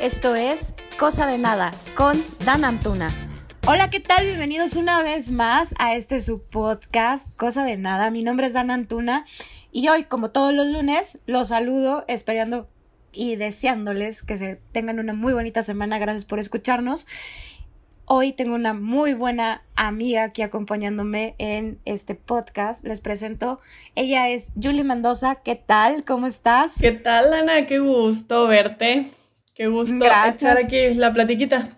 Esto es Cosa de Nada con Dan Antuna. Hola, ¿qué tal? Bienvenidos una vez más a este su podcast Cosa de Nada. Mi nombre es Dan Antuna y hoy, como todos los lunes, los saludo esperando y deseándoles que se tengan una muy bonita semana. Gracias por escucharnos. Hoy tengo una muy buena amiga aquí acompañándome en este podcast. Les presento. Ella es Julie Mendoza. ¿Qué tal? ¿Cómo estás? ¿Qué tal, Ana? Qué gusto verte. Qué gusto Gracias. echar aquí la platiquita.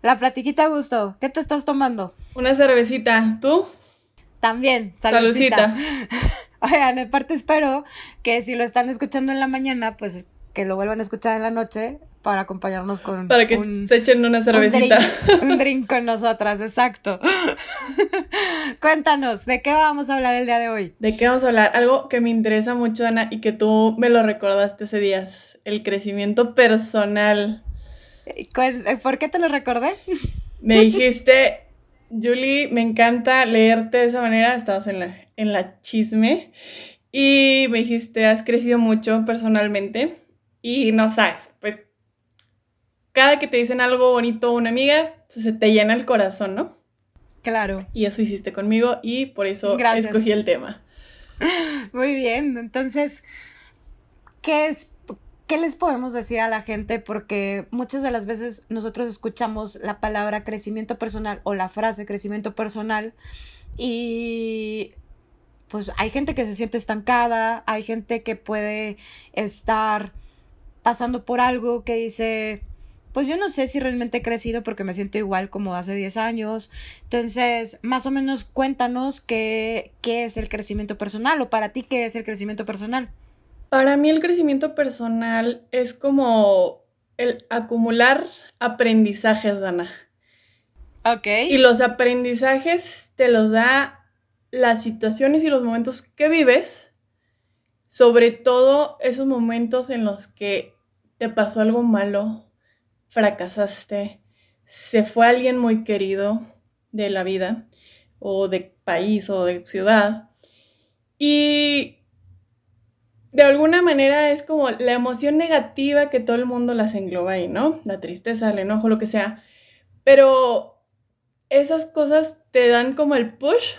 La platiquita gusto. ¿Qué te estás tomando? Una cervecita. ¿Tú? También. Saludcita. Oigan, aparte espero que si lo están escuchando en la mañana, pues que lo vuelvan a escuchar en la noche para acompañarnos con Para que un, se echen una un cervecita. drink, un drink con nosotras, exacto. Cuéntanos, ¿de qué vamos a hablar el día de hoy? ¿De qué vamos a hablar? Algo que me interesa mucho, Ana, y que tú me lo recordaste hace días. El crecimiento personal. Cuen- eh, ¿Por qué te lo recordé? Me dijiste, Julie, me encanta leerte de esa manera. Estabas en la, en la chisme. Y me dijiste, has crecido mucho personalmente. Y no sabes, pues cada que te dicen algo bonito una amiga, pues se te llena el corazón, ¿no? Claro. Y eso hiciste conmigo y por eso Gracias. escogí el tema. Muy bien, entonces, ¿qué es? ¿Qué les podemos decir a la gente? Porque muchas de las veces nosotros escuchamos la palabra crecimiento personal o la frase crecimiento personal y pues hay gente que se siente estancada, hay gente que puede estar pasando por algo que dice, pues yo no sé si realmente he crecido porque me siento igual como hace 10 años. Entonces, más o menos cuéntanos qué, qué es el crecimiento personal o para ti qué es el crecimiento personal. Para mí el crecimiento personal es como el acumular aprendizajes, Dana. Ok. Y los aprendizajes te los da las situaciones y los momentos que vives, sobre todo esos momentos en los que te pasó algo malo, fracasaste, se fue alguien muy querido de la vida, o de país, o de ciudad, y de alguna manera es como la emoción negativa que todo el mundo las engloba ahí, ¿no? La tristeza, el enojo, lo que sea. Pero esas cosas te dan como el push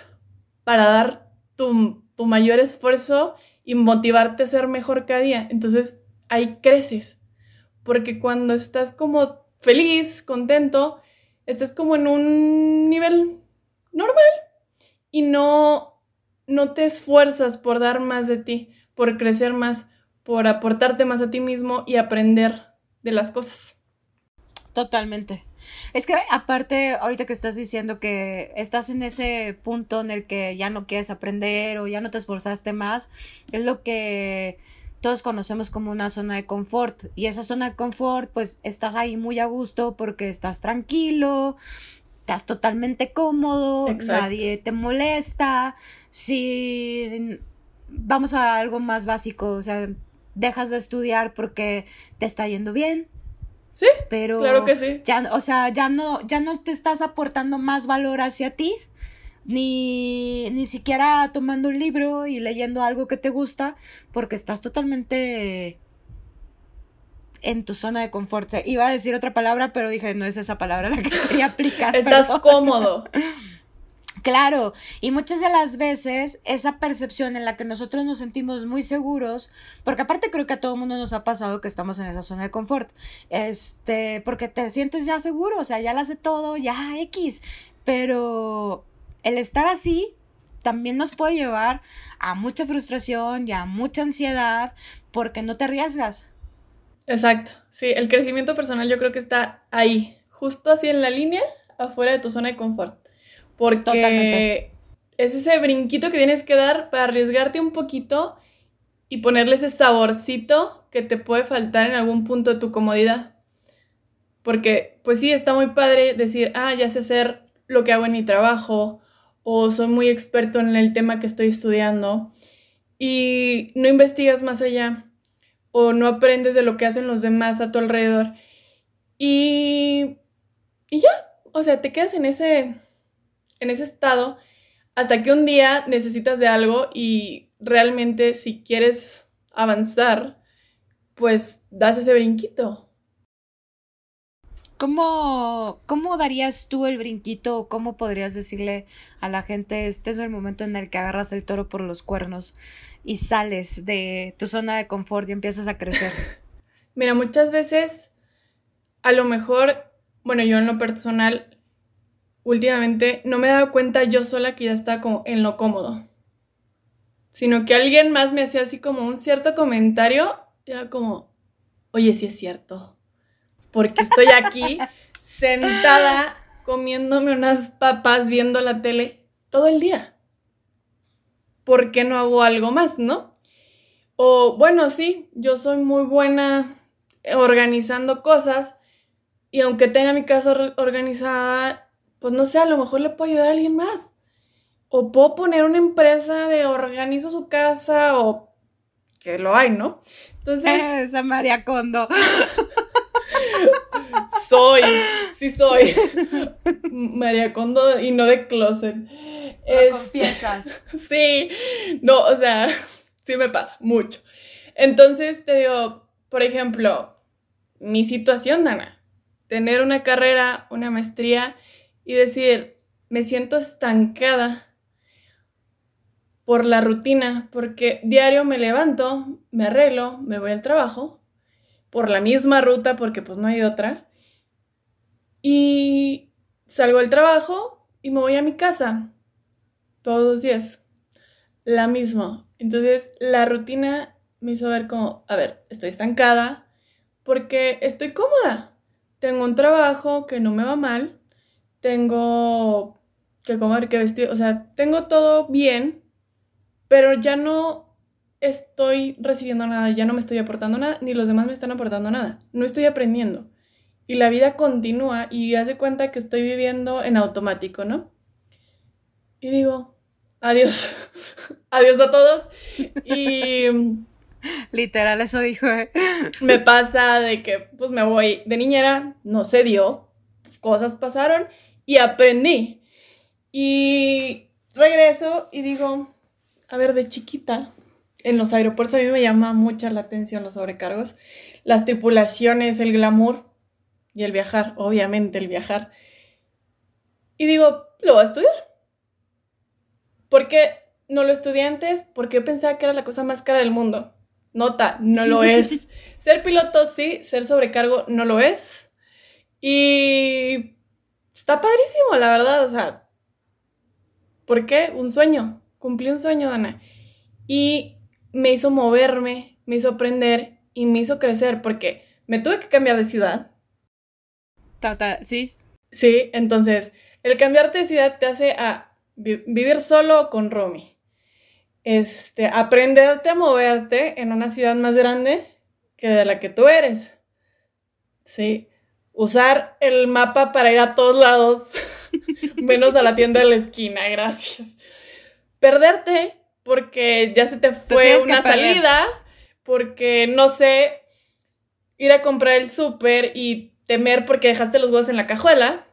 para dar tu, tu mayor esfuerzo y motivarte a ser mejor cada día. Entonces ahí creces. Porque cuando estás como feliz, contento, estás como en un nivel normal y no, no te esfuerzas por dar más de ti, por crecer más, por aportarte más a ti mismo y aprender de las cosas. Totalmente. Es que aparte, ahorita que estás diciendo que estás en ese punto en el que ya no quieres aprender o ya no te esforzaste más, es lo que todos conocemos como una zona de confort. Y esa zona de confort, pues estás ahí muy a gusto porque estás tranquilo, estás totalmente cómodo, Exacto. nadie te molesta. Si vamos a algo más básico, o sea, dejas de estudiar porque te está yendo bien. Sí, pero claro que sí. ya, o sea, ya no, ya no te estás aportando más valor hacia ti, ni, ni siquiera tomando un libro y leyendo algo que te gusta, porque estás totalmente en tu zona de confort. Se- Iba a decir otra palabra, pero dije, no es esa palabra la que quería aplicar. Estás perdón. cómodo. Claro, y muchas de las veces esa percepción en la que nosotros nos sentimos muy seguros, porque aparte creo que a todo mundo nos ha pasado que estamos en esa zona de confort, este, porque te sientes ya seguro, o sea, ya lo hace todo, ya X, pero el estar así también nos puede llevar a mucha frustración y a mucha ansiedad porque no te arriesgas. Exacto. Sí, el crecimiento personal yo creo que está ahí, justo así en la línea, afuera de tu zona de confort. Porque Totalmente. es ese brinquito que tienes que dar para arriesgarte un poquito y ponerle ese saborcito que te puede faltar en algún punto de tu comodidad. Porque, pues sí, está muy padre decir, ah, ya sé hacer lo que hago en mi trabajo, o soy muy experto en el tema que estoy estudiando, y no investigas más allá, o no aprendes de lo que hacen los demás a tu alrededor. Y, y ya, o sea, te quedas en ese, en ese estado hasta que un día necesitas de algo y realmente si quieres avanzar, pues das ese brinquito. ¿Cómo, ¿Cómo darías tú el brinquito o cómo podrías decirle a la gente, este es el momento en el que agarras el toro por los cuernos y sales de tu zona de confort y empiezas a crecer? Mira, muchas veces, a lo mejor, bueno, yo en lo personal, últimamente no me he dado cuenta yo sola que ya está como en lo cómodo, sino que alguien más me hacía así como un cierto comentario y era como, oye, sí es cierto porque estoy aquí sentada comiéndome unas papas viendo la tele todo el día. ¿Por qué no hago algo más, no? O bueno, sí, yo soy muy buena organizando cosas y aunque tenga mi casa organizada, pues no sé, a lo mejor le puedo ayudar a alguien más. O puedo poner una empresa de organizo su casa o que lo hay, ¿no? Entonces... Esa María Condo. soy, sí soy. María Condo y no de closet. Es, sí, no, o sea, sí me pasa mucho. Entonces te digo, por ejemplo, mi situación, Dana, tener una carrera, una maestría y decir, me siento estancada por la rutina, porque diario me levanto, me arreglo, me voy al trabajo, por la misma ruta, porque pues no hay otra, y salgo del trabajo y me voy a mi casa todos los días. La misma. Entonces la rutina me hizo ver como, a ver, estoy estancada porque estoy cómoda. Tengo un trabajo que no me va mal. Tengo que comer, que vestir. O sea, tengo todo bien, pero ya no estoy recibiendo nada, ya no me estoy aportando nada, ni los demás me están aportando nada. No estoy aprendiendo y la vida continúa y hace cuenta que estoy viviendo en automático, ¿no? Y digo, adiós, adiós a todos. Y... Literal, eso dijo. ¿eh? Me pasa de que pues me voy de niñera, no se dio, cosas pasaron y aprendí. Y regreso y digo, a ver, de chiquita, en los aeropuertos a mí me llama mucha la atención los sobrecargos, las tripulaciones, el glamour y el viajar, obviamente el viajar. Y digo, lo voy a estudiar. ¿Por qué no lo estudié antes? Porque pensaba que era la cosa más cara del mundo. Nota, no lo es. ser piloto sí, ser sobrecargo no lo es. Y está padrísimo, la verdad. O sea, ¿por qué? Un sueño. Cumplí un sueño, Ana. Y me hizo moverme, me hizo aprender y me hizo crecer porque me tuve que cambiar de ciudad sí. Sí, entonces, el cambiarte de ciudad te hace a vivir solo con Romy. Este, aprenderte a moverte en una ciudad más grande que de la que tú eres. Sí. Usar el mapa para ir a todos lados, menos a la tienda de la esquina, gracias. Perderte porque ya se te fue una salida, porque no sé, ir a comprar el súper y temer porque dejaste los huevos en la cajuela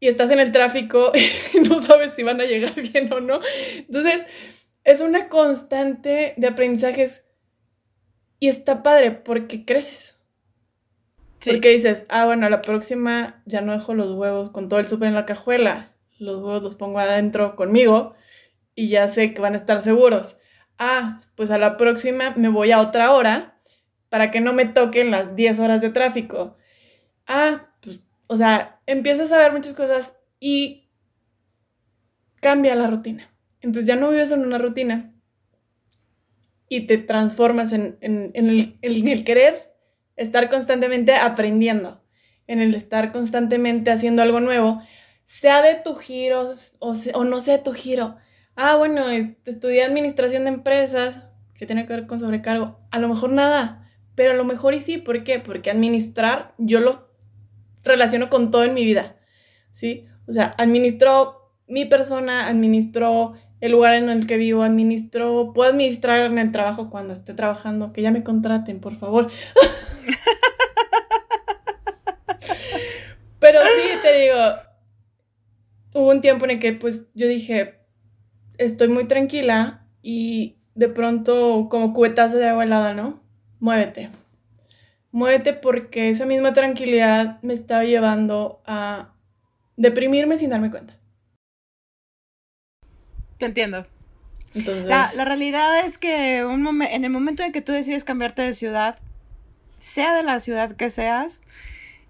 y estás en el tráfico y no sabes si van a llegar bien o no. Entonces, es una constante de aprendizajes y está padre porque creces. Porque dices, ah, bueno, la próxima ya no dejo los huevos con todo el súper en la cajuela. Los huevos los pongo adentro conmigo y ya sé que van a estar seguros. Ah, pues a la próxima me voy a otra hora para que no me toquen las 10 horas de tráfico ah, pues, o sea, empiezas a ver muchas cosas y cambia la rutina. Entonces ya no vives en una rutina y te transformas en, el, el, querer estar constantemente aprendiendo, en el estar constantemente haciendo algo nuevo, sea de tu giro o, o no sea de tu giro. Ah, bueno, estudié administración de empresas, que tiene que ver con sobrecargo. A lo mejor nada, pero a lo mejor y sí. ¿Por qué? Porque administrar yo lo relaciono con todo en mi vida, ¿sí? O sea, administro mi persona, administro el lugar en el que vivo, administro, puedo administrar en el trabajo cuando esté trabajando, que ya me contraten, por favor. Pero sí, te digo, hubo un tiempo en el que pues yo dije, estoy muy tranquila y de pronto como cubetazo de agua helada, ¿no? Muévete, muévete porque esa misma tranquilidad me estaba llevando a deprimirme sin darme cuenta. Te entiendo. Entonces... La, realidad es que un en el momento en que tú decides cambiarte de ciudad, sea de la ciudad que seas,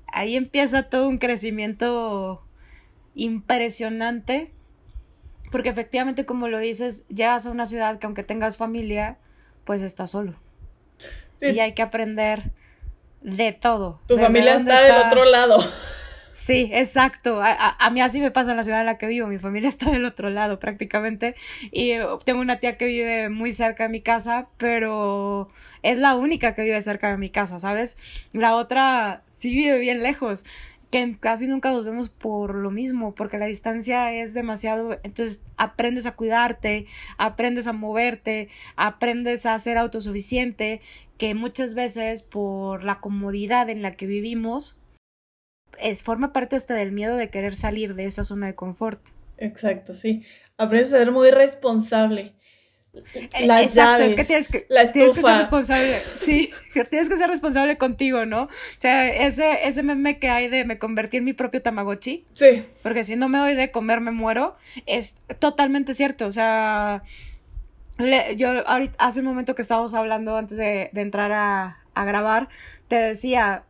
ahí empieza todo un crecimiento impresionante, porque efectivamente, como lo dices, llegas a una ciudad que aunque tengas familia, pues estás solo. Y hay que aprender de todo. Tu familia está, del otro lado. Sí, exacto. A, mí así me pasa en la ciudad en la que vivo. Mi familia está del otro lado prácticamente. Y eh, tengo una tía que vive muy cerca de mi casa, pero es la única que vive cerca de mi casa, ¿sabes? La otra sí vive bien lejos que casi nunca nos vemos por lo mismo, porque la distancia es demasiado, entonces aprendes a cuidarte, aprendes a moverte, aprendes a ser autosuficiente, que muchas veces por la comodidad en la que vivimos, es, forma parte hasta del miedo de querer salir de esa zona de confort. Exacto, sí. Aprendes a ser muy responsable. Eh, las llaves, es que tienes que, tienes que ser responsable, sí, tienes que ser responsable contigo, ¿no? O sea, ese, ese meme que hay de me convertí en mi propio Tamagotchi, sí. porque si no me doy de comer me muero, es totalmente cierto, o sea, yo ahorita, hace un momento que estábamos hablando antes de, de entrar a, a grabar, te decía,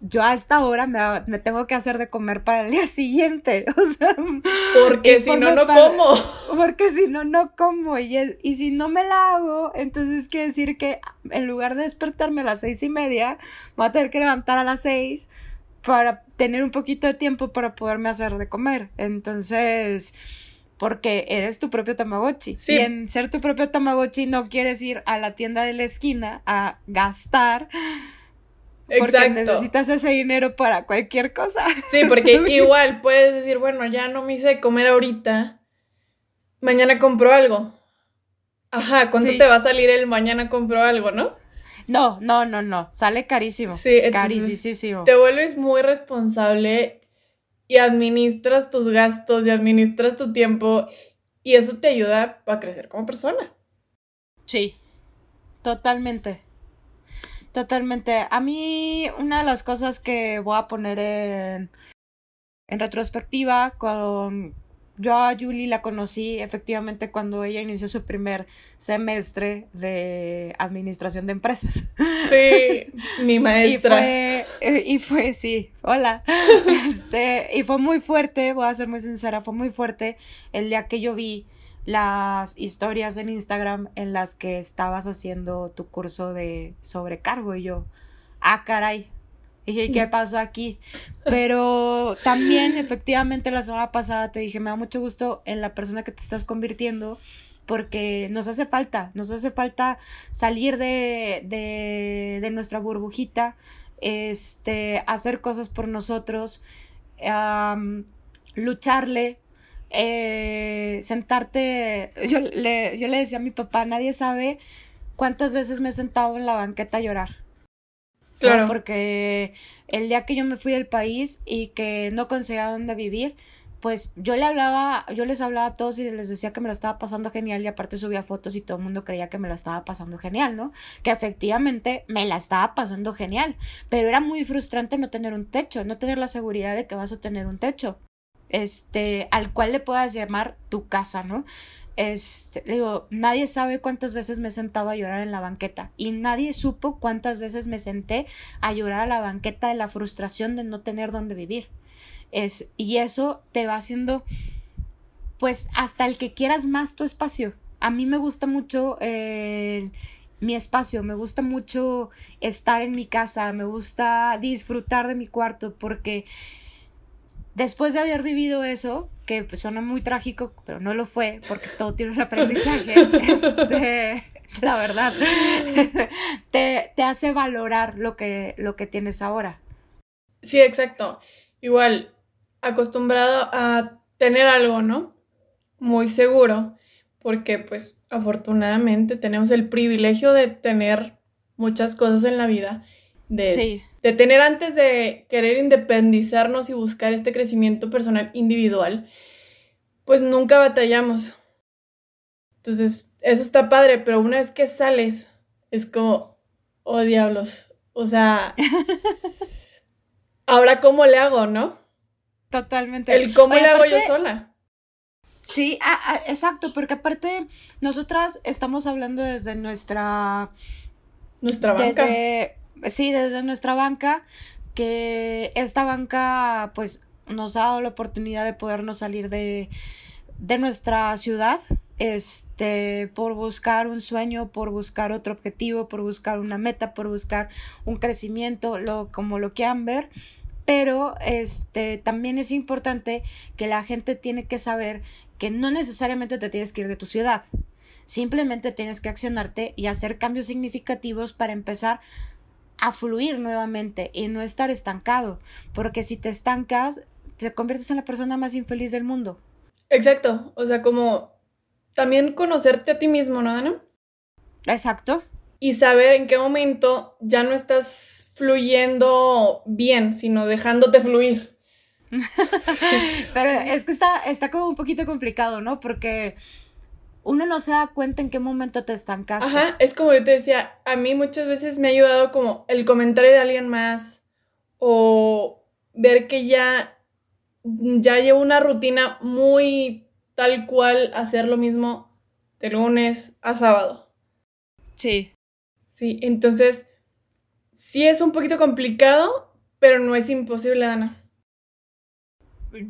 yo a esta hora me, tengo que hacer de comer para el día siguiente. O sea, porque si no, no como. Porque si no, no como. Y, y si no me la hago, entonces quiere decir que en lugar de despertarme a las seis y media, voy a tener que levantar a las seis para tener un poquito de tiempo para poderme hacer de comer. Entonces, porque eres tu propio Tamagotchi. Y en ser tu propio Tamagotchi no quieres ir a la tienda de la esquina a gastar porque necesitas ese dinero para cualquier cosa. Sí, porque igual puedes decir, bueno, ya no me hice comer ahorita, mañana compro algo. Ajá, ¿cuánto te va a salir el mañana compro algo, no? No, no, no, no, sale carísimo. Sí, carísimo. Te vuelves muy responsable y administras tus gastos y administras tu tiempo y eso te ayuda a crecer como persona. Sí, totalmente. Totalmente. A mí, una de las cosas que voy a poner en, en retrospectiva, con yo a Julie la conocí efectivamente cuando ella inició su primer semestre de administración de empresas. Sí, mi maestra. Y fue, y fue sí, hola. Este, y fue muy fuerte, voy a ser muy sincera, fue muy fuerte el día que yo vi las historias en Instagram en las que estabas haciendo tu curso de sobrecargo y yo, ah, caray. Dije, ¿qué pasó aquí? Pero también, efectivamente, la semana pasada te dije, me da mucho gusto en la persona que te estás convirtiendo porque nos hace falta, nos hace falta salir de, de, de nuestra burbujita, este, hacer cosas por nosotros, lucharle eh, sentarte, yo le, yo le decía a mi papá, nadie sabe cuántas veces me he sentado en la banqueta a llorar. Claro. Porque el día que yo me fui del país y que no conseguía dónde vivir, pues yo le hablaba, yo les hablaba a todos y les decía que me la estaba pasando genial y aparte subía fotos y todo el mundo creía que me la estaba pasando genial, ¿no? Que efectivamente me la estaba pasando genial, pero era muy frustrante no tener un techo, no tener la seguridad de que vas a tener un techo este, al cual le puedas llamar tu casa, ¿no? Este, digo, nadie sabe cuántas veces me he sentado a llorar en la banqueta y nadie supo cuántas veces me senté a llorar a la banqueta de la frustración de no tener dónde vivir. Es, y eso te va haciendo, pues, hasta el que quieras más tu espacio. A mí me gusta mucho eh, mi espacio, me gusta mucho estar en mi casa, me gusta disfrutar de mi cuarto porque después de haber vivido eso, que suena muy trágico, pero no lo fue, porque todo tiene un aprendizaje, este, es la verdad, te, te, hace valorar lo que, lo que tienes ahora. Sí, exacto. Igual, acostumbrado a tener algo, ¿no? Muy seguro, porque pues afortunadamente tenemos el privilegio de tener muchas cosas en la vida, de sí de tener antes de querer independizarnos y buscar este crecimiento personal individual, pues nunca batallamos. Entonces, eso está padre, pero una vez que sales, es como, oh diablos, O sea, ahora cómo le hago, ¿no? Totalmente. El cómo le hago yo sola. Sí, ah, ah, exacto, porque aparte nosotras estamos hablando desde nuestra... Nuestra banca. Sí, desde nuestra banca, que esta banca pues nos ha dado la oportunidad de podernos salir de, de nuestra ciudad, este, por buscar un sueño, por buscar otro objetivo, por buscar una meta, por buscar un crecimiento, lo, como lo quieran ver. Pero este, también es importante que la gente tiene que saber que no necesariamente te tienes que ir de tu ciudad. Simplemente tienes que accionarte y hacer cambios significativos para empezar a fluir nuevamente y no estar estancado, porque si te estancas, te conviertes en la persona más infeliz del mundo. Exacto, o sea, como también conocerte a ti mismo, ¿no, Ana? Exacto. Y saber en qué momento ya no estás fluyendo bien, sino dejándote fluir. Pero es que está, está como un poquito complicado, ¿no? Porque uno no se da cuenta en qué momento te estancaste. Ajá, es como yo te decía, a mí muchas veces me ha ayudado como el comentario de alguien más o ver que ya, ya llevo una rutina muy tal cual hacer lo mismo de lunes a sábado. Sí. Sí, entonces sí es un poquito complicado, pero no es imposible, Ana.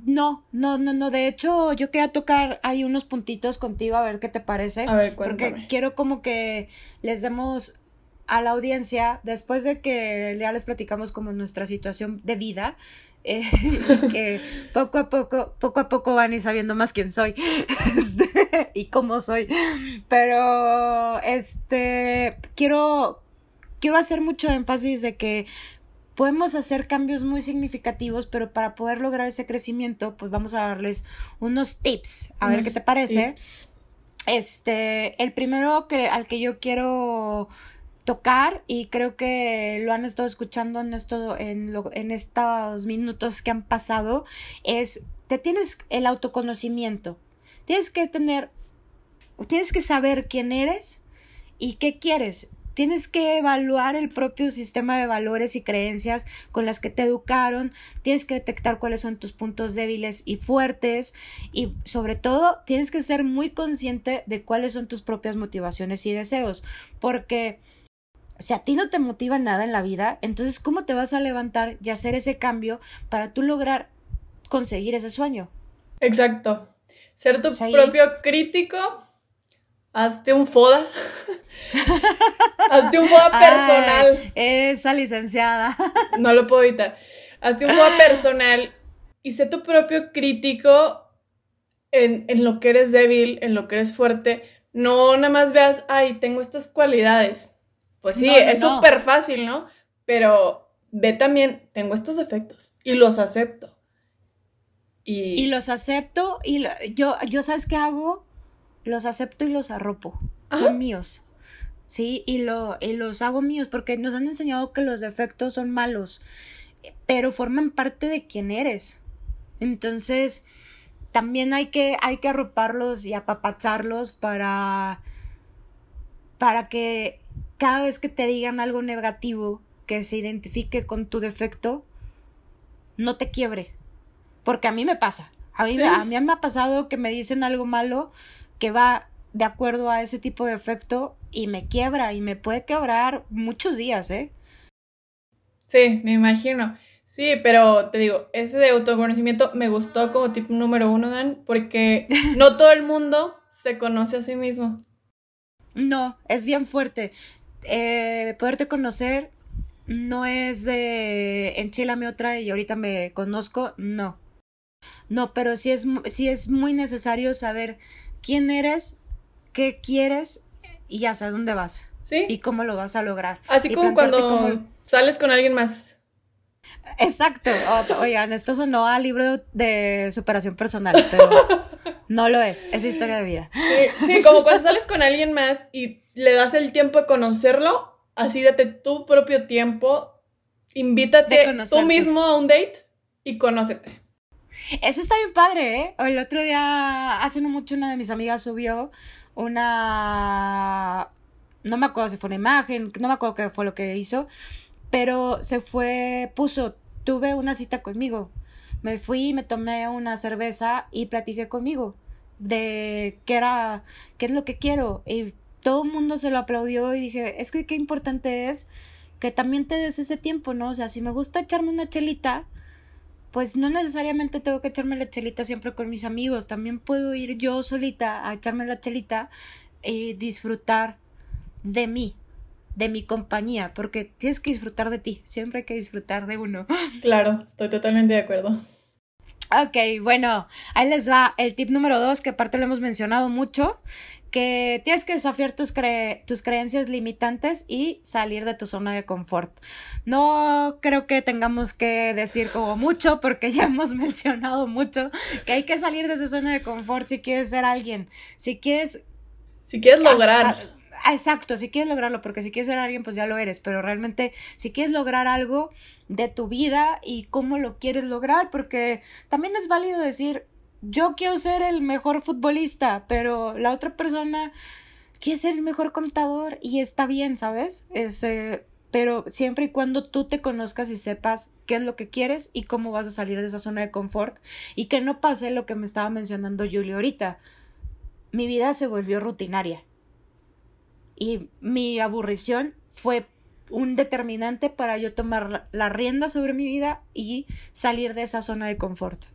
No, no, no, no. De hecho, yo quería tocar ahí unos puntitos contigo a ver qué te parece. A ver, cuéntame. Porque quiero como que les demos a la audiencia, después de que ya les platicamos como nuestra situación de vida, eh, que poco a poco, poco a poco van a ir sabiendo más quién soy este, y cómo soy. Pero, este, quiero, quiero hacer mucho énfasis de que podemos hacer cambios muy significativos, pero para poder lograr ese crecimiento, pues vamos a darles unos tips. A ver qué te parece. Este, el primero que, al que yo quiero tocar y creo que lo han estado escuchando en esto en, en estos minutos que han pasado es te tienes el autoconocimiento tienes que tener tienes que saber quién eres y qué quieres Tienes que evaluar el propio sistema de valores y creencias con las que te educaron, tienes que detectar cuáles son tus puntos débiles y fuertes y sobre todo tienes que ser muy consciente de cuáles son tus propias motivaciones y deseos, porque si a ti no te motiva nada en la vida, entonces ¿cómo te vas a levantar y hacer ese cambio para tú lograr conseguir ese sueño? Exacto. Ser tu propio crítico, hazte un FODA. hazte un FODA personal. esa licenciada. no lo puedo evitar. Hazte un FODA personal y sé tu propio crítico en, en lo que eres débil, en lo que eres fuerte. No nada más veas, ay, tengo estas cualidades pues sí, es súper fácil, ¿no? Pero ve también, tengo estos efectos y los acepto. Y, los acepto y yo, yo, ¿sabes qué hago? Los acepto y los arropo. Son míos. Sí, y, lo, y los hago míos porque nos han enseñado que los defectos son malos, pero forman parte de quién eres. Entonces, también hay que, hay que arroparlos y apapacharlos para, para que cada vez que te digan algo negativo que se identifique con tu defecto, no te quiebre. Porque a mí me pasa. A mí, a mí me ha pasado que me dicen algo malo que va de acuerdo a ese tipo de efecto y me quiebra y me puede quebrar muchos días, ¿eh? Sí, me imagino. Sí, pero te digo, ese de autoconocimiento me gustó como tipo número uno, Dan, porque no todo el mundo se conoce a sí mismo. No, es bien fuerte eh, poderte conocer no es de enchilame otra y ahorita me conozco, no. No, pero sí es, sí es muy necesario saber quién eres, qué quieres y hacia dónde vas. Sí. Y cómo lo vas a lograr. Así como cuando sales con alguien más. Exacto. oigan, esto sonó a libro de superación personal, pero no lo es. Es historia de vida. Sí, como cuando sales con alguien más y le das el tiempo de conocerlo, así date tu propio tiempo, invítate tú mismo a un date y conócete. Eso está bien padre, ¿eh? El otro día, hace no mucho, una de mis amigas subió una... No me acuerdo si fue una imagen, no me acuerdo qué fue lo que hizo, pero se fue, puso, tuve una cita conmigo. Me fui, me tomé una cerveza y platiqué conmigo de qué era, qué es lo que quiero. Y todo el mundo se lo aplaudió y dije, es que qué importante es que también te des ese tiempo, ¿no? O sea, si me gusta echarme una chelita, pues no necesariamente tengo que echarme la chelita siempre con mis amigos, también puedo ir yo solita a echarme la chelita y disfrutar de mí, de mi compañía, porque tienes que disfrutar de ti, siempre hay que disfrutar de uno. Claro, estoy totalmente de acuerdo. Ok, bueno, ahí les va el tip número dos, que aparte lo hemos mencionado mucho, que tienes que desafiar tus, tus creencias limitantes y salir de tu zona de confort. No creo que tengamos que decir como mucho, porque ya hemos mencionado mucho que hay que salir de esa zona de confort si quieres ser alguien, si quieres... Si quieres lograr. exacto, si quieres lograrlo, porque si quieres ser alguien, pues ya lo eres, pero realmente si quieres lograr algo de tu vida y cómo lo quieres lograr, porque también es válido decir, yo quiero ser el mejor futbolista, pero la otra persona quiere ser el mejor contador y está bien, ¿sabes? Ese, pero siempre y cuando tú te conozcas y sepas qué es lo que quieres y cómo vas a salir de esa zona de confort y que no pase lo que me estaba mencionando Julio ahorita. Mi vida se volvió rutinaria y mi aburrición fue un determinante para yo tomar la rienda sobre mi vida y salir de esa zona de confort.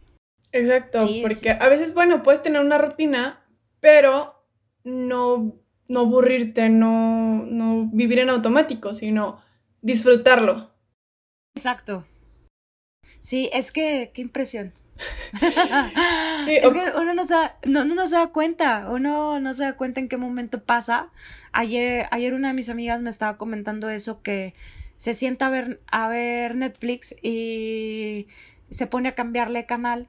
Exacto, porque a veces, bueno, puedes tener una rutina, pero no, no aburrirte, no, no vivir en automático, sino disfrutarlo. Exacto. Sí, es que, qué impresión. sí, es que uno no se, da, no, no se da cuenta, uno no se da cuenta en qué momento pasa. Ayer, ayer una de mis amigas me estaba comentando eso, que se sienta a ver, a ver Netflix y se pone a cambiarle canal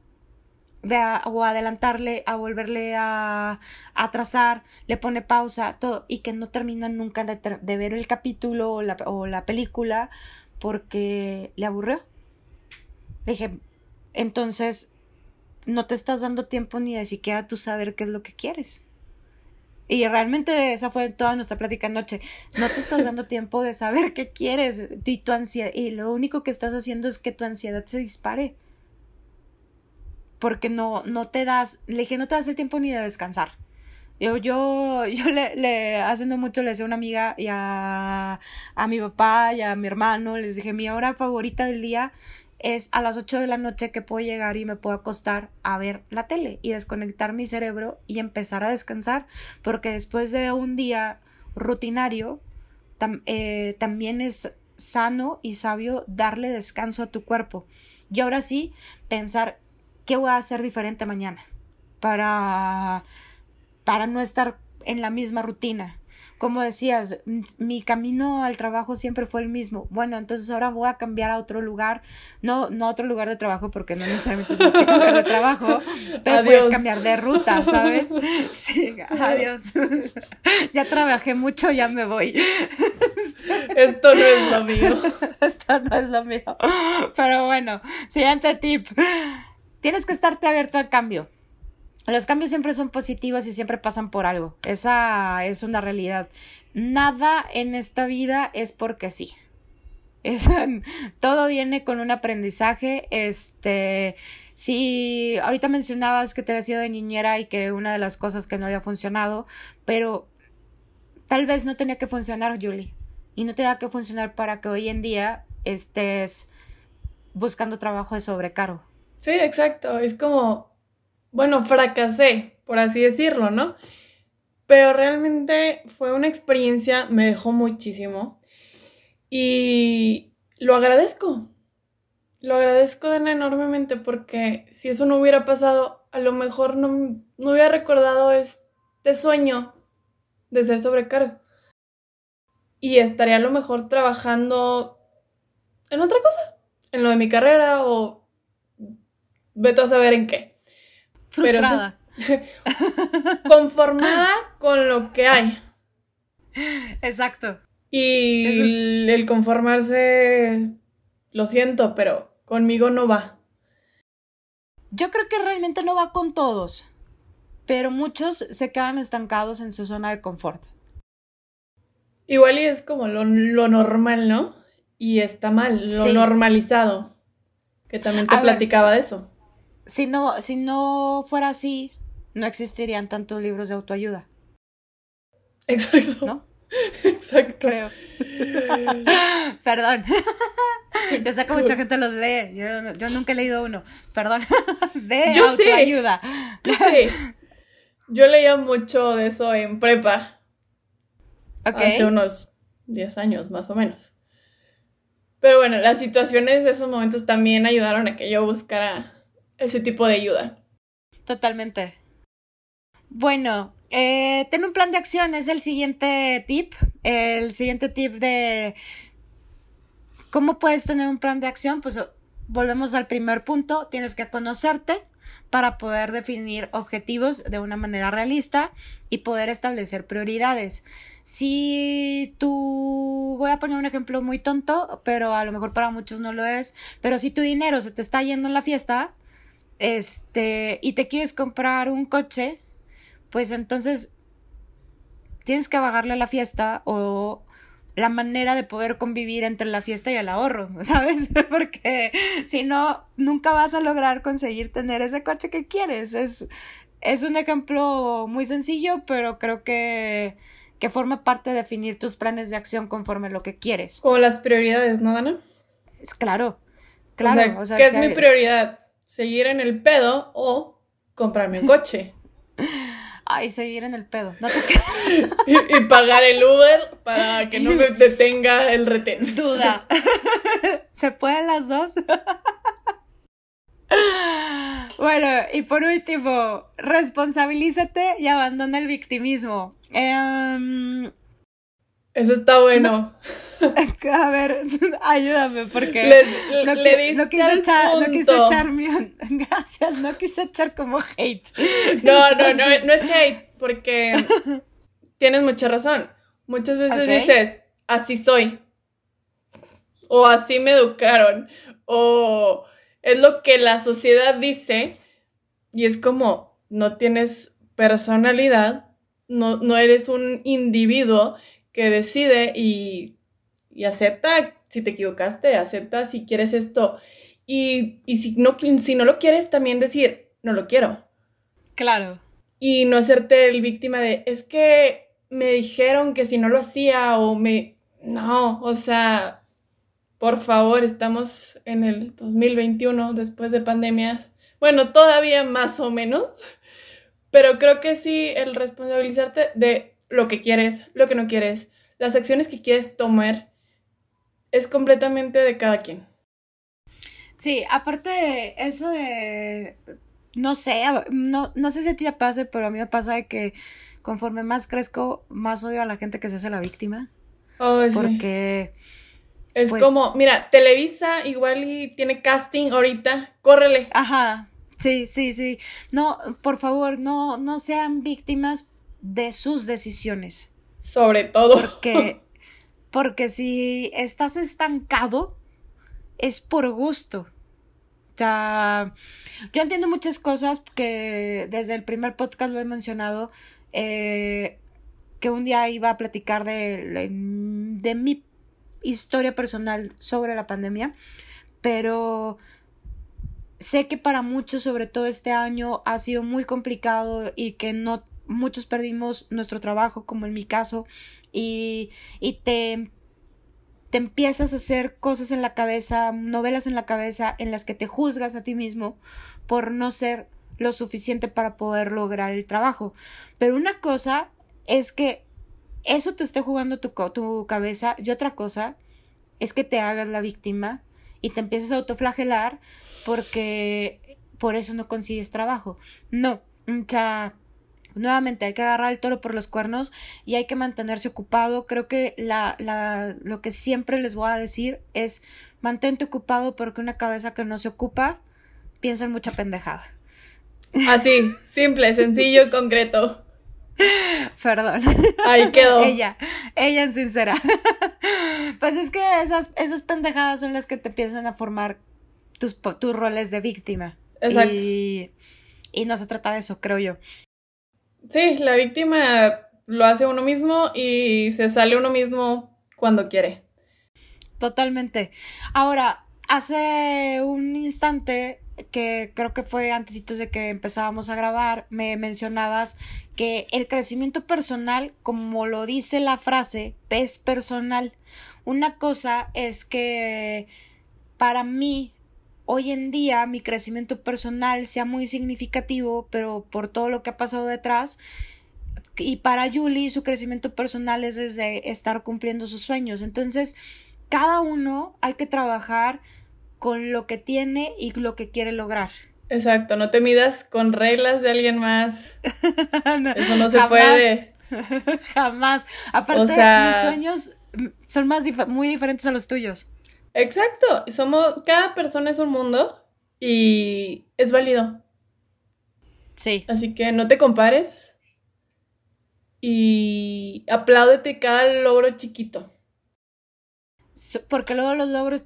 de o adelantarle, a volverle a, atrasar, le pone pausa, todo, y que no termina nunca de, ver el capítulo o la, o la, película porque le aburrió. Le dije, entonces no te estás dando tiempo ni de siquiera tú saber qué es lo que quieres. Y realmente esa fue toda nuestra plática anoche. No te estás dando tiempo de saber qué quieres y tu ansiedad. Y lo único que estás haciendo es que tu ansiedad se dispare porque no, no te das, le dije, no te das el tiempo ni de descansar. Yo, yo, yo le, le, haciendo mucho le decía a una amiga y a, mi papá y a mi hermano, les dije, mi hora favorita del día es a las 8 de la noche que puedo llegar y me puedo acostar a ver la tele y desconectar mi cerebro y empezar a descansar, porque después de un día rutinario, eh, también es sano y sabio darle descanso a tu cuerpo. Y ahora sí, pensar ¿qué voy a hacer diferente mañana? Para, para no estar en la misma rutina. Como decías, mi camino al trabajo siempre fue el mismo. Bueno, entonces ahora voy a cambiar a otro lugar. No, no a otro lugar de trabajo, porque no necesariamente tienes que cambiar de trabajo, pero puedes cambiar de ruta, ¿sabes? Sí, adiós. ya trabajé mucho, ya me voy. Esto no es lo mío. Esto no es lo mío. Pero bueno, siguiente tip tienes que estarte abierto al cambio. Los cambios siempre son positivos y siempre pasan por algo. Esa es una realidad. Nada en esta vida es porque sí. todo viene con un aprendizaje. Este, si ahorita mencionabas que te había sido de niñera y que una de las cosas que no había funcionado, pero tal vez no tenía que funcionar, Julie. Y no tenía que funcionar para que hoy en día estés buscando trabajo de sobrecargo. Sí, exacto. Es como, bueno, fracasé, por así decirlo, ¿no? Pero realmente fue una experiencia, me dejó muchísimo. Y lo agradezco. Lo agradezco enormemente porque si eso no hubiera pasado, a lo mejor no, no hubiera recordado este sueño de ser sobrecargo. Y estaría a lo mejor trabajando en otra cosa, en lo de mi carrera o Veto a saber en qué. Frustrada. conformada con lo que hay. Exacto. Y el conformarse, lo siento, pero conmigo no va. Yo creo que realmente no va con todos, pero muchos se quedan estancados en su zona de confort. Igual y es como lo, lo normal, ¿no? y está mal, lo normalizado. Que también te platicaba de eso. Si no, si no fuera así, no existirían tantos libros de autoayuda. Exacto. ¿No? Exacto. Creo. Perdón. Yo sé que mucha gente los lee. Yo, nunca he leído uno. Perdón. De yo autoayuda. Yo sé. Yo leía mucho de eso en prepa. Hace unos 10 años, más o menos. Pero bueno, las situaciones de esos momentos también ayudaron a que yo buscara ese tipo de ayuda. Totalmente. Bueno, eh, ten un plan de acción es el siguiente tip. El siguiente tip de cómo puedes tener un plan de acción. Pues volvemos al primer punto. Tienes que conocerte para poder definir objetivos de una manera realista y poder establecer prioridades. Si tú, voy a poner un ejemplo muy tonto, pero a lo mejor para muchos no lo es, pero si tu dinero se te está yendo en la fiesta, este, y te quieres comprar un coche, pues entonces tienes que bajarle a la fiesta o la manera de poder convivir entre la fiesta y el ahorro, ¿sabes? Porque si no, nunca vas a lograr conseguir tener ese coche que quieres. Es, es un ejemplo muy sencillo, pero creo que, que forma parte de definir tus planes de acción conforme lo que quieres. Como las prioridades, ¿no, Dana? Es claro, claro. O sea, ¿qué es mi prioridad? ¿Seguir en el pedo o comprarme un coche? Ay, seguir en el pedo. No y, pagar el Uber para que no me detenga el retén. Duda. ¿Se pueden las dos? bueno, y por último, responsabilízate y abandona el victimismo. Eh, eso está bueno. A ver, ayúdame porque no, le no, quise echar, no quise echar. Gracias, no quise echar como hate. No, no, no, no es hate, porque tienes mucha razón. Muchas veces dices, así soy. O así me educaron. O es lo que la sociedad dice. Y es como, no tienes personalidad, no, no eres un individuo que decide y, acepta si te equivocaste, acepta si quieres esto. Y, si, no, si no lo quieres, también decir, no lo quiero. Claro. Y no hacerte el víctima de, es que me dijeron que si no lo hacía o me... No, o sea, por favor, estamos en el 2021 después de pandemias. Bueno, todavía más o menos, pero creo que sí, el responsabilizarte de lo que quieres, lo que no quieres, las acciones que quieres tomar, es completamente de cada quien. Sí, aparte de eso de, no sé, no, no sé si a ti te pase, pero a mí me pasa de que conforme más crezco, más odio a la gente que se hace la víctima. Oh, porque... Es pues como, mira, Televisa igual y tiene casting ahorita, córrele. Ajá, sí, sí, sí. No, por favor, no, no sean víctimas de sus decisiones. Sobre todo. Porque, porque si estás estancado, es por gusto. Ya, yo entiendo muchas cosas que desde el primer podcast lo he mencionado, eh, que un día iba a platicar de, de mi historia personal sobre la pandemia, pero sé que para muchos, sobre todo este año, ha sido muy complicado y que no muchos perdimos nuestro trabajo, como en mi caso, y, y te, te empiezas a hacer cosas en la cabeza, novelas en la cabeza, en las que te juzgas a ti mismo por no ser lo suficiente para poder lograr el trabajo. Pero una cosa es que eso te esté jugando tu, tu cabeza y otra cosa es que te hagas la víctima y te empieces a autoflagelar porque por eso no consigues trabajo. No, o nuevamente hay que agarrar el toro por los cuernos y hay que mantenerse ocupado. Creo que la, la, lo que siempre les voy a decir es mantente ocupado porque una cabeza que no se ocupa piensa en mucha pendejada. Así, simple, sencillo, concreto. Perdón. Ahí quedó. ella, ella en sincera. pues es que esas, esas pendejadas son las que te empiezan a formar tus, tus roles de víctima. Exacto. Y, y no se trata de eso, creo yo. Sí, la víctima lo hace uno mismo y se sale uno mismo cuando quiere. totalmente. Ahora, hace un instante que creo que fue antes de que empezábamos a grabar, me mencionabas que el crecimiento personal, como lo dice la frase, es personal. Una cosa es que para mí, hoy en día, mi crecimiento personal sea muy significativo, pero por todo lo que ha pasado detrás, y para Julie su crecimiento personal es desde estar cumpliendo sus sueños. Entonces, cada uno hay que trabajar con lo que tiene y lo que quiere lograr. Exacto, no te midas con reglas de alguien más. Eso no se puede. Jamás. Aparte, mis sueños son más muy diferentes a los tuyos. Exacto. Somos, cada persona es un mundo y es válido. Sí. Así que no te compares y apláudete cada logro chiquito. Porque luego los logros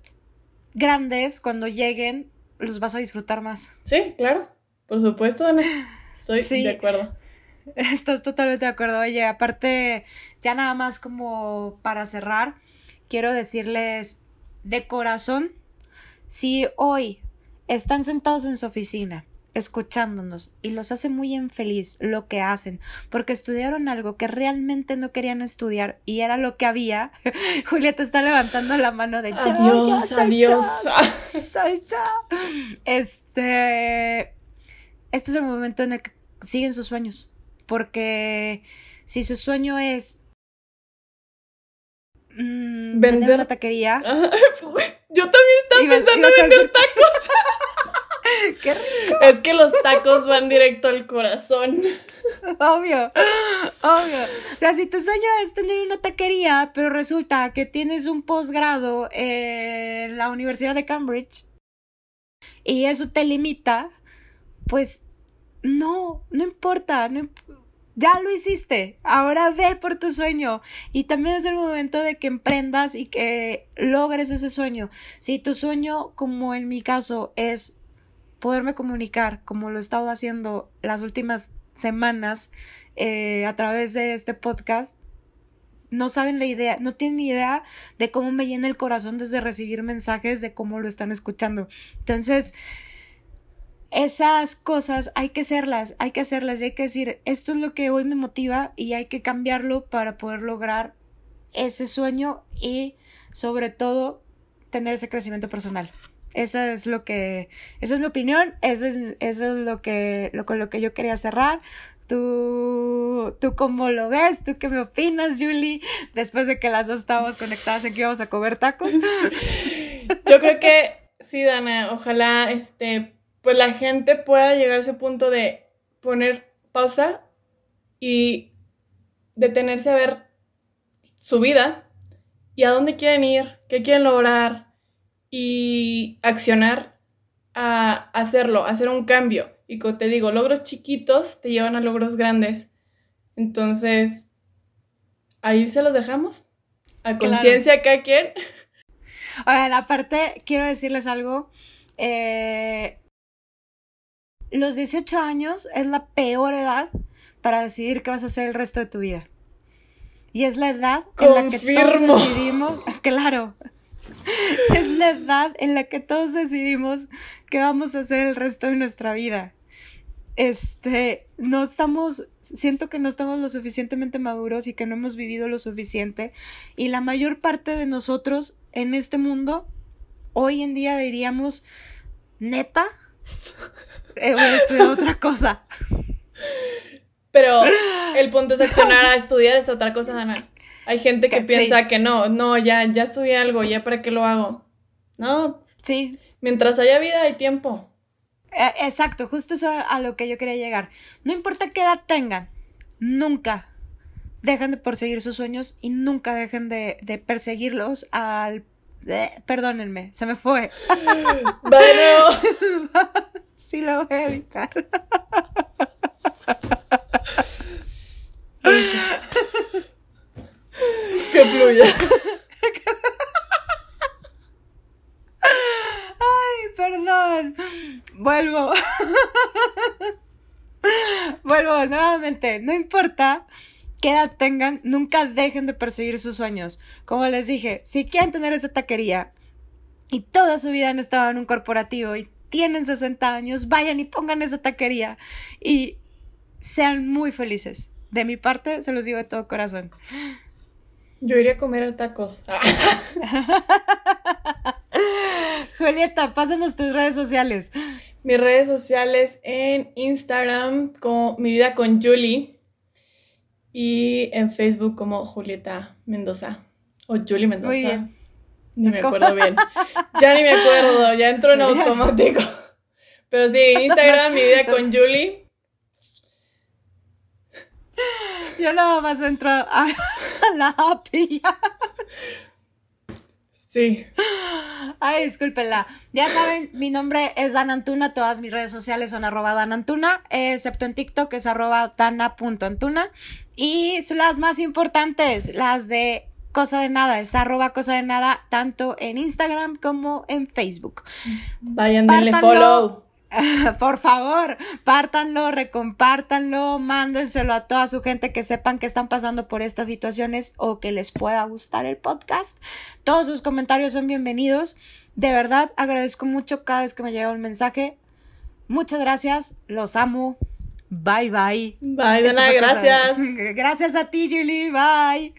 grandes, cuando lleguen, los vas a disfrutar más. Sí, claro. Por supuesto, Ana. Estoy de acuerdo. Estás totalmente de acuerdo. Oye, aparte, ya nada más como para cerrar, quiero decirles de corazón, si hoy están sentados en su oficina escuchándonos y los hace muy infeliz lo que hacen porque estudiaron algo que realmente no querían estudiar y era lo que había. Julieta está levantando la mano de adiós, adiós. Soy Este, este es el momento en el que siguen sus sueños porque si su sueño es mm, vender una taquería. Yo también estaba pensando en vender tacos. ¡Qué rico! Es que los tacos van directo al corazón. Obvio, obvio. O sea, si tu sueño es tener una taquería, pero resulta que tienes un posgrado en la Universidad de Cambridge y eso te limita, pues no, no importa, ya lo hiciste, ahora ve por tu sueño y también es el momento de que emprendas y que logres ese sueño. Si tu sueño, como en mi caso, es poderme comunicar como lo he estado haciendo las últimas semanas eh, a través de este podcast, no saben la idea, no tienen idea de cómo me llena el corazón desde recibir mensajes de cómo lo están escuchando. Entonces, esas cosas hay que hacerlas, hay que hacerlas y hay que decir, esto es lo que hoy me motiva y hay que cambiarlo para poder lograr ese sueño y sobre todo tener ese crecimiento personal. Eso es lo que, esa es mi opinión, eso es, eso es lo que, lo, con lo que yo quería cerrar. ¿Tú, ¿Tú cómo lo ves? ¿Tú qué me opinas, Julie? Después de que las dos estábamos conectadas en que íbamos a comer tacos. Yo creo que sí, Dana. Ojalá este, pues la gente pueda llegar a ese punto de poner pausa y detenerse a ver su vida y a dónde quieren ir, qué quieren lograr, y accionar a hacerlo, hacer un cambio. Y como te digo, logros chiquitos te llevan a logros grandes. Entonces, ahí se los dejamos. A conciencia cada quien. Oigan, aparte, quiero decirles algo. Eh, los 18 años es la peor edad para decidir qué vas a hacer el resto de tu vida. Y es la edad en la que todos decidimos, claro, es la edad en la que todos decidimos qué vamos a hacer el resto de nuestra vida. Este, no estamos, siento que no estamos lo suficientemente maduros y que no hemos vivido lo suficiente. Y la mayor parte de nosotros en este mundo, hoy en día diríamos, neta, eh, otra cosa. Pero el punto es accionar a estudiar esta otra cosa, Dana. Hay gente que, piensa que no, no, ya, ya estudié algo, ya para qué lo hago. No. Sí. Mientras haya vida hay tiempo. E, exacto, justo eso a lo que yo quería llegar. No importa qué edad tengan, nunca dejen de perseguir sus sueños y nunca dejen de, de perseguirlos al... perdónenme, se me fue. Bueno. sí, lo voy a evitar. Que fluya. Ay, perdón. Vuelvo. Vuelvo nuevamente. No importa qué edad tengan, nunca dejen de perseguir sus sueños. Como les dije, si quieren tener esa taquería y toda su vida han estado en un corporativo y tienen 60 años, vayan y pongan esa taquería y sean muy felices. De mi parte, se los digo de todo corazón. Yo iría a comer tacos. Julieta, pásanos tus redes sociales. Mis redes sociales en Instagram como Mi Vida con Julie y en Facebook como Julieta Mendoza o Julie Mendoza. Muy bien. Ni me acuerdo bien. Ya ni me acuerdo, ya entro en automático. Pero sí, en Instagram Mi Vida con Julie. Yo nada más entro a, la API. Sí. Ay, discúlpenla. Ya saben, mi nombre es Dan Antuna, todas mis redes sociales son arroba Dan Antuna, excepto en TikTok es arroba dana.antuna. Y son las más importantes, las de Cosa de Nada, es arroba Cosa de Nada, tanto en Instagram como en Facebook. Vayan, denle follow. Por favor, pártanlo, recompártanlo, mándenselo a toda su gente que sepan que están pasando por estas situaciones o que les pueda gustar el podcast. Todos sus comentarios son bienvenidos. De verdad, agradezco mucho cada vez que me llega un mensaje. Muchas gracias, los amo. Bye, bye. Bye, Dana, gracias. Gracias a ti, Julie. Bye.